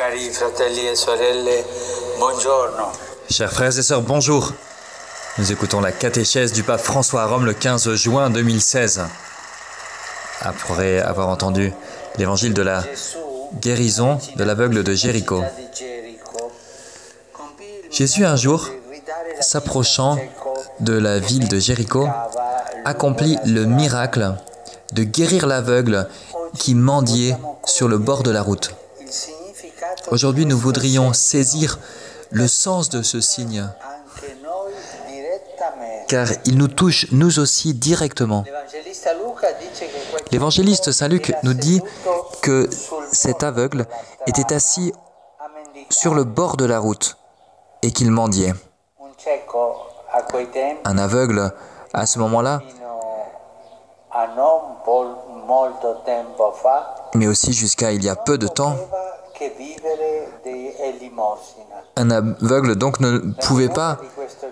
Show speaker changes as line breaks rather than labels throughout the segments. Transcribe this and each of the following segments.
E.
Chers frères et sœurs, bonjour. Nous écoutons la catéchèse du pape François à Rome le 15 juin 2016. Après avoir entendu l'évangile de la guérison de l'aveugle de Jéricho, Jésus un jour, s'approchant de la ville de Jéricho, accomplit le miracle de guérir l'aveugle qui mendiait sur le bord de la route. Aujourd'hui, nous voudrions saisir le sens de ce signe, car il nous touche nous aussi directement. L'évangéliste Saint Luc nous dit que cet aveugle était assis sur le bord de la route et qu'il mendiait. Un aveugle, à ce moment-là, mais aussi jusqu'à il y a peu de temps, un aveugle donc ne pouvait pas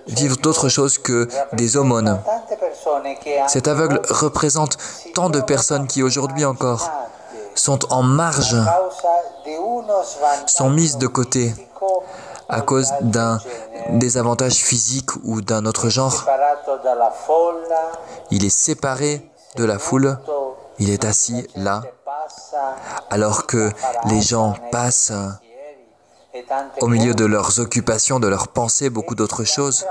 vivre d'autre chose que des aumônes. Cet aveugle représente tant de personnes qui aujourd'hui encore sont en marge, sont mises de côté à cause d'un désavantage physique ou d'un autre genre. Il est séparé de la foule, il est assis là, alors que les gens passent au milieu de leurs occupations, de leurs pensées, beaucoup d'autres choses.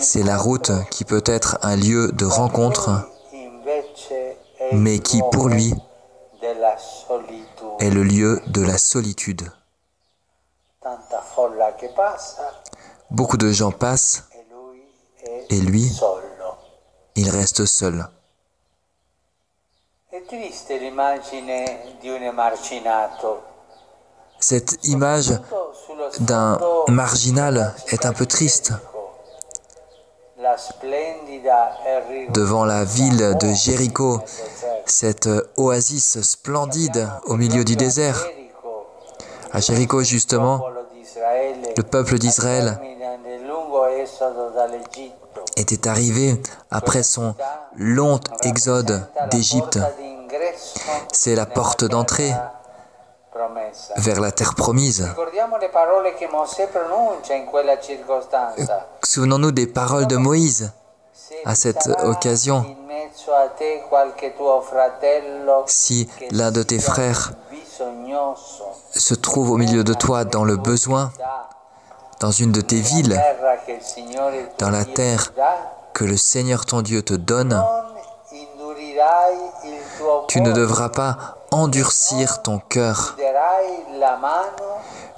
C'est la route qui peut être un lieu de rencontre, mais qui pour lui est le lieu de la solitude. Beaucoup de gens passent et lui, il reste seul. Cette image d'un marginal est un peu triste. Devant la ville de Jéricho, cette oasis splendide au milieu du désert. À Jéricho, justement, le peuple d'Israël était arrivé après son long exode d'Égypte. C'est la porte d'entrée vers la terre promise. Souvenons-nous des paroles de Moïse à cette occasion. Si l'un de tes frères se trouve au milieu de toi dans le besoin, dans une de tes villes, dans la terre que le Seigneur ton Dieu te donne, tu ne devras pas endurcir ton cœur.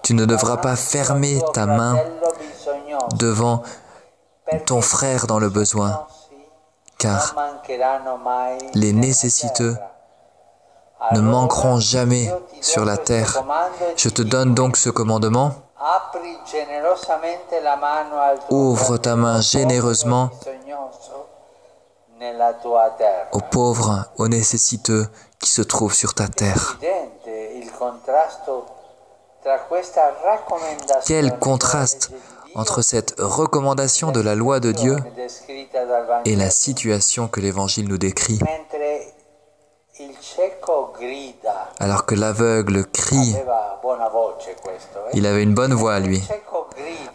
Tu ne devras pas fermer ta main devant ton frère dans le besoin, car les nécessiteux ne manqueront jamais sur la terre. Je te donne donc ce commandement. Ouvre ta main généreusement aux pauvres, aux nécessiteux qui se trouvent sur ta terre. Quel contraste entre cette recommandation de la loi de Dieu et la situation que l'Évangile nous décrit. Alors que l'aveugle crie, il avait une bonne voix à lui.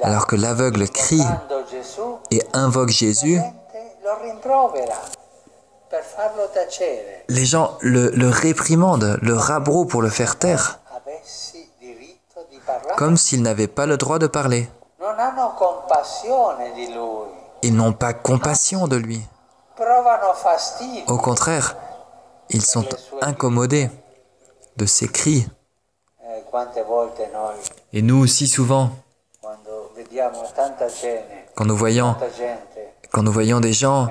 Alors que l'aveugle crie et invoque Jésus, les gens le, le réprimandent, le rabro pour le faire taire, comme s'il n'avait pas le droit de parler. Ils n'ont pas compassion de lui. Au contraire, ils sont incommodés de ses cris. Et nous aussi souvent, quand nous voyons, quand nous voyons des gens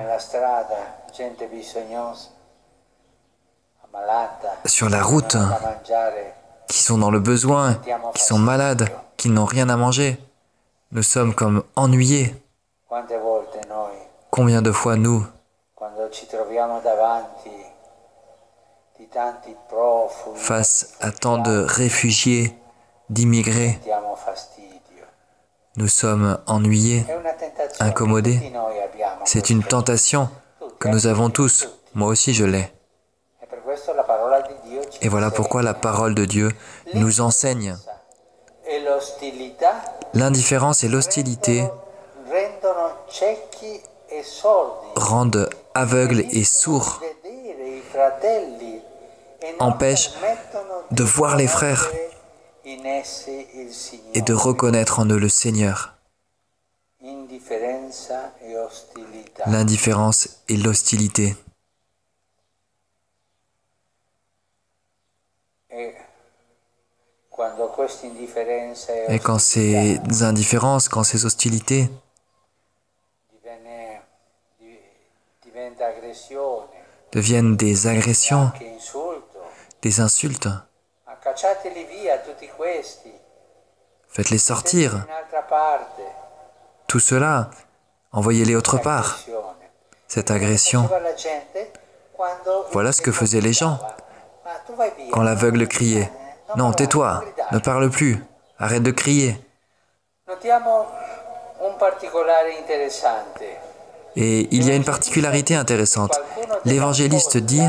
sur la route qui sont dans le besoin, qui sont malades, qui n'ont rien à manger, nous sommes comme ennuyés. Combien de fois nous, face à tant de réfugiés, d'immigrés, nous sommes ennuyés, incommodés. C'est une tentation que nous avons tous. Moi aussi, je l'ai. Et voilà pourquoi la parole de Dieu nous enseigne. L'indifférence et l'hostilité rendent aveugles et sourds, empêchent de voir les frères et de reconnaître en eux le Seigneur.
E.
L'indifférence et l'hostilité.
E e
Et quand ces indifférences, quand ces hostilités deviennent des agressions, des insultes, faites-les sortir. Tout cela, envoyez-les autre part. Cette agression, Voilà ce que faisaient les gens. Quand l'aveugle criait Non, tais-toi, ne parle plus, arrête de crier. Et il y a une particularité intéressante. L'évangéliste dit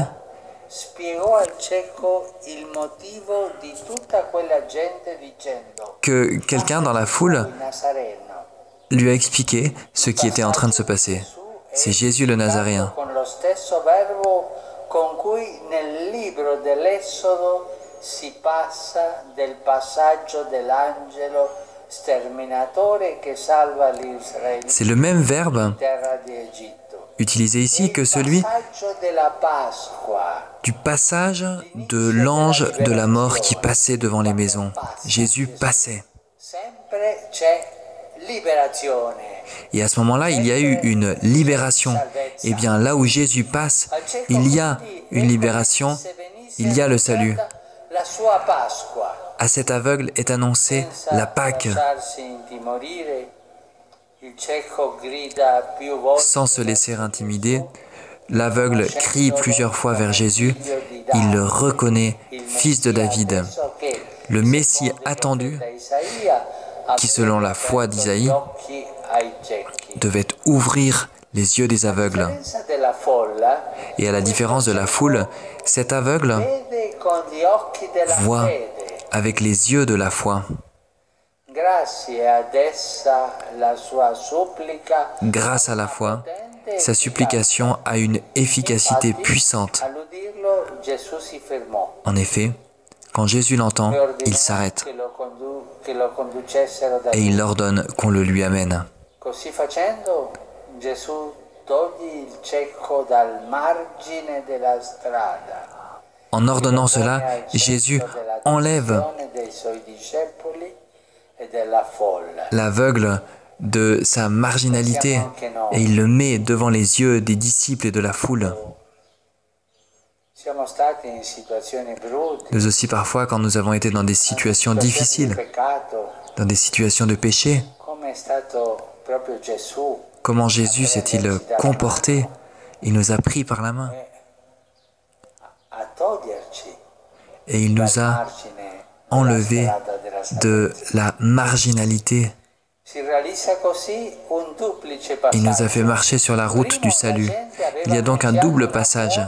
Spiegò al cieco il motivo di tutta quella gente dicendo
que quelqu'un dans la foule lui a expliqué ce qui était en train de se passer. C'est Jésus le Nazaréen.
con lo stesso verbo con cui nel libro dell'Esodo si passa del passaggio dell'angelo sterminatore che salva l'Israele
C'est le même verbe. Utilisé ici que celui du passage de l'ange de la mort qui passait devant les maisons. Jésus passait. Et à ce moment-là, il y a eu une libération. Eh bien, là où Jésus passe, il y a une libération, il y a le salut. À cet aveugle est annoncée la Pâque. Sans se laisser intimider, l'aveugle crie plusieurs fois vers Jésus. Il le reconnaît, fils de David, le Messie attendu, qui selon la foi d'Isaïe devait ouvrir les yeux des aveugles. Et à la différence de la foule, cet aveugle voit avec les yeux de la foi. Grâce à la foi, sa supplication a une efficacité puissante. En effet, quand Jésus l'entend, il s'arrête et il ordonne qu'on le lui amène. En ordonnant cela, Jésus enlève l'aveugle de sa marginalité et il le met devant les yeux des disciples et de la foule. Nous aussi parfois quand nous avons été dans des situations difficiles, dans des situations de péché, comment Jésus s'est-il comporté Il nous a pris par la main.
Toglierci
et il nous a
salvezza.
de la marginalité. Il nous a fait marcher sur la route du salut. Il y a donc un double passage.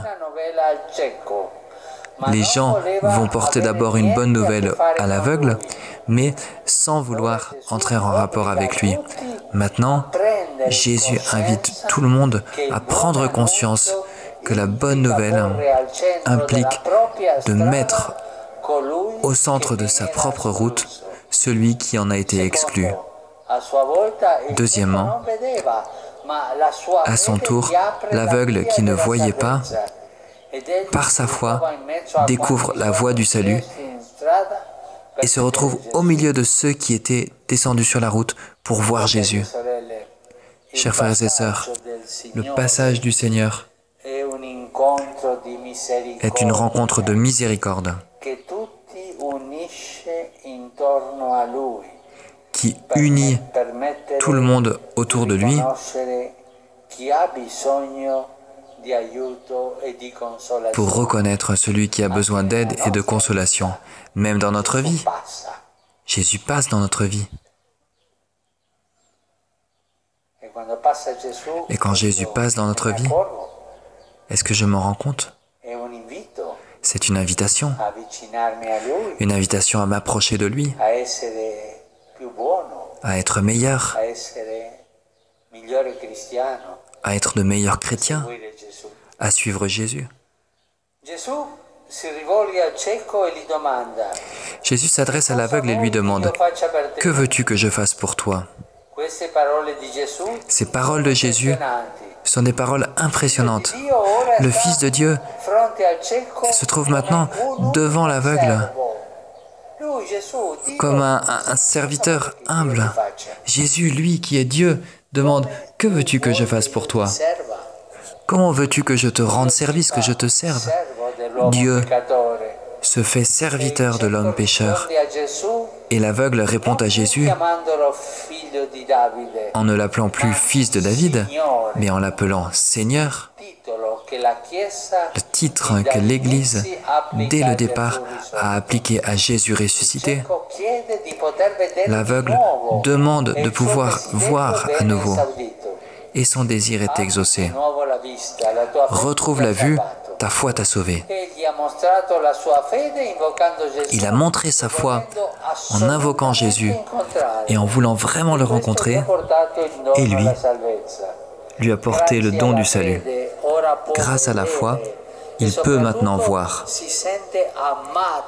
Les gens vont porter d'abord une bonne nouvelle à l'aveugle, mais sans vouloir entrer en rapport avec lui. Maintenant, Jésus invite tout le monde à prendre conscience que la bonne nouvelle implique de mettre au centre de sa propre route celui qui en a été exclu. Deuxièmement, à son tour, l'aveugle qui ne voyait pas, par sa foi, découvre la voie du salut et se retrouve au milieu de ceux qui étaient descendus sur la route pour voir Jésus. Chers frères et sœurs, le passage du Seigneur est une rencontre de miséricorde qui unit tout le monde autour de lui pour reconnaître celui qui a besoin d'aide et de consolation, même dans notre vie. Jésus passe dans notre vie. Et quand Jésus passe dans notre vie, est-ce que je m'en rends compte? C'est une invitation, une invitation à m'approcher de lui, à être meilleur, à être de meilleurs chrétiens, à suivre Jésus. Jésus s'adresse à l'aveugle et lui demande, Que veux-tu que je fasse pour toi? Ces paroles de Jésus sont des paroles impressionnantes. Le Fils de Dieu se trouve maintenant devant l'aveugle comme un, serviteur humble. Jésus, lui qui est Dieu, demande, Que veux-tu que je fasse pour toi? Comment veux-tu que je te rende service, que je te serve? Dieu se fait serviteur de l'homme pécheur. Et l'aveugle répond à Jésus en ne l'appelant plus fils de David, mais en l'appelant Seigneur. Le titre que l'Église, dès le départ, a appliqué à Jésus ressuscité. L'aveugle demande de pouvoir voir à nouveau et son désir est exaucé. Retrouve la vue, ta foi t'a sauvé. Il a montré sa foi en invoquant Jésus et en voulant vraiment le rencontrer et lui, lui apporter le don du salut. Grâce à la foi, il peut maintenant voir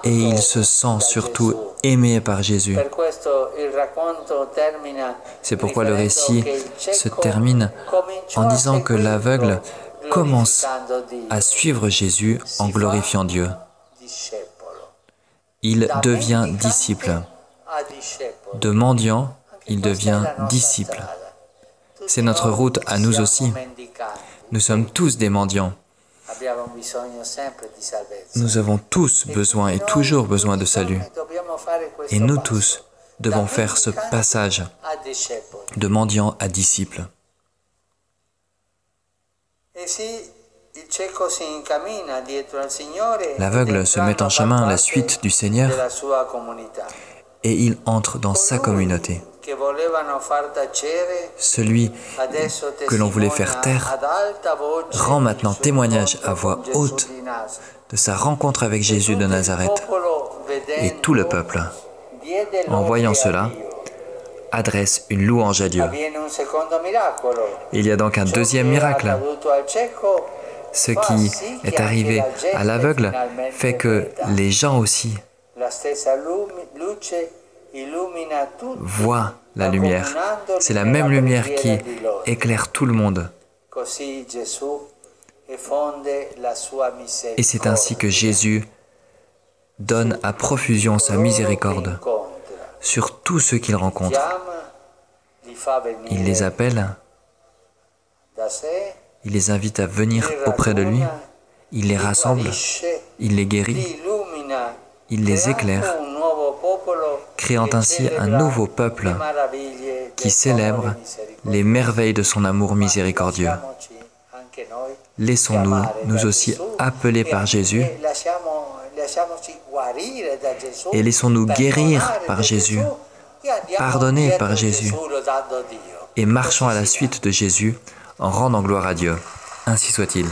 et il se sent surtout aimé par Jésus. C'est pourquoi le récit se termine en disant que l'aveugle commence à suivre Jésus en glorifiant Dieu. Il devient disciple. De mendiant, il devient disciple. C'est notre route à nous aussi. Nous sommes tous des mendiants. Nous avons tous besoin et toujours besoin de salut. Et nous tous devons faire ce passage de mendiant à disciple. L'aveugle se met en chemin à la suite du Seigneur et il entre dans sa communauté. Celui que l'on voulait faire taire rend maintenant témoignage à voix haute de sa rencontre avec Jésus de Nazareth. Et tout le peuple, en voyant cela, adresse une louange à Dieu. Il y a donc un deuxième miracle. Ce qui est arrivé à l'aveugle fait que les gens aussi voient la lumière. C'est la même lumière qui éclaire tout le monde. Et c'est ainsi que Jésus donne à profusion sa miséricorde sur tous ceux qu'il rencontre. Il les appelle, il les invite à venir auprès de lui, il les rassemble, il les guérit, il les éclaire, créant ainsi un nouveau peuple qui célèbre les merveilles de son amour miséricordieux. Laissons-nous, nous aussi, appeler par Jésus et laissons-nous guérir par Jésus, pardonner par Jésus, et marchons à la suite de Jésus en rendant gloire à Dieu. Ainsi soit-il.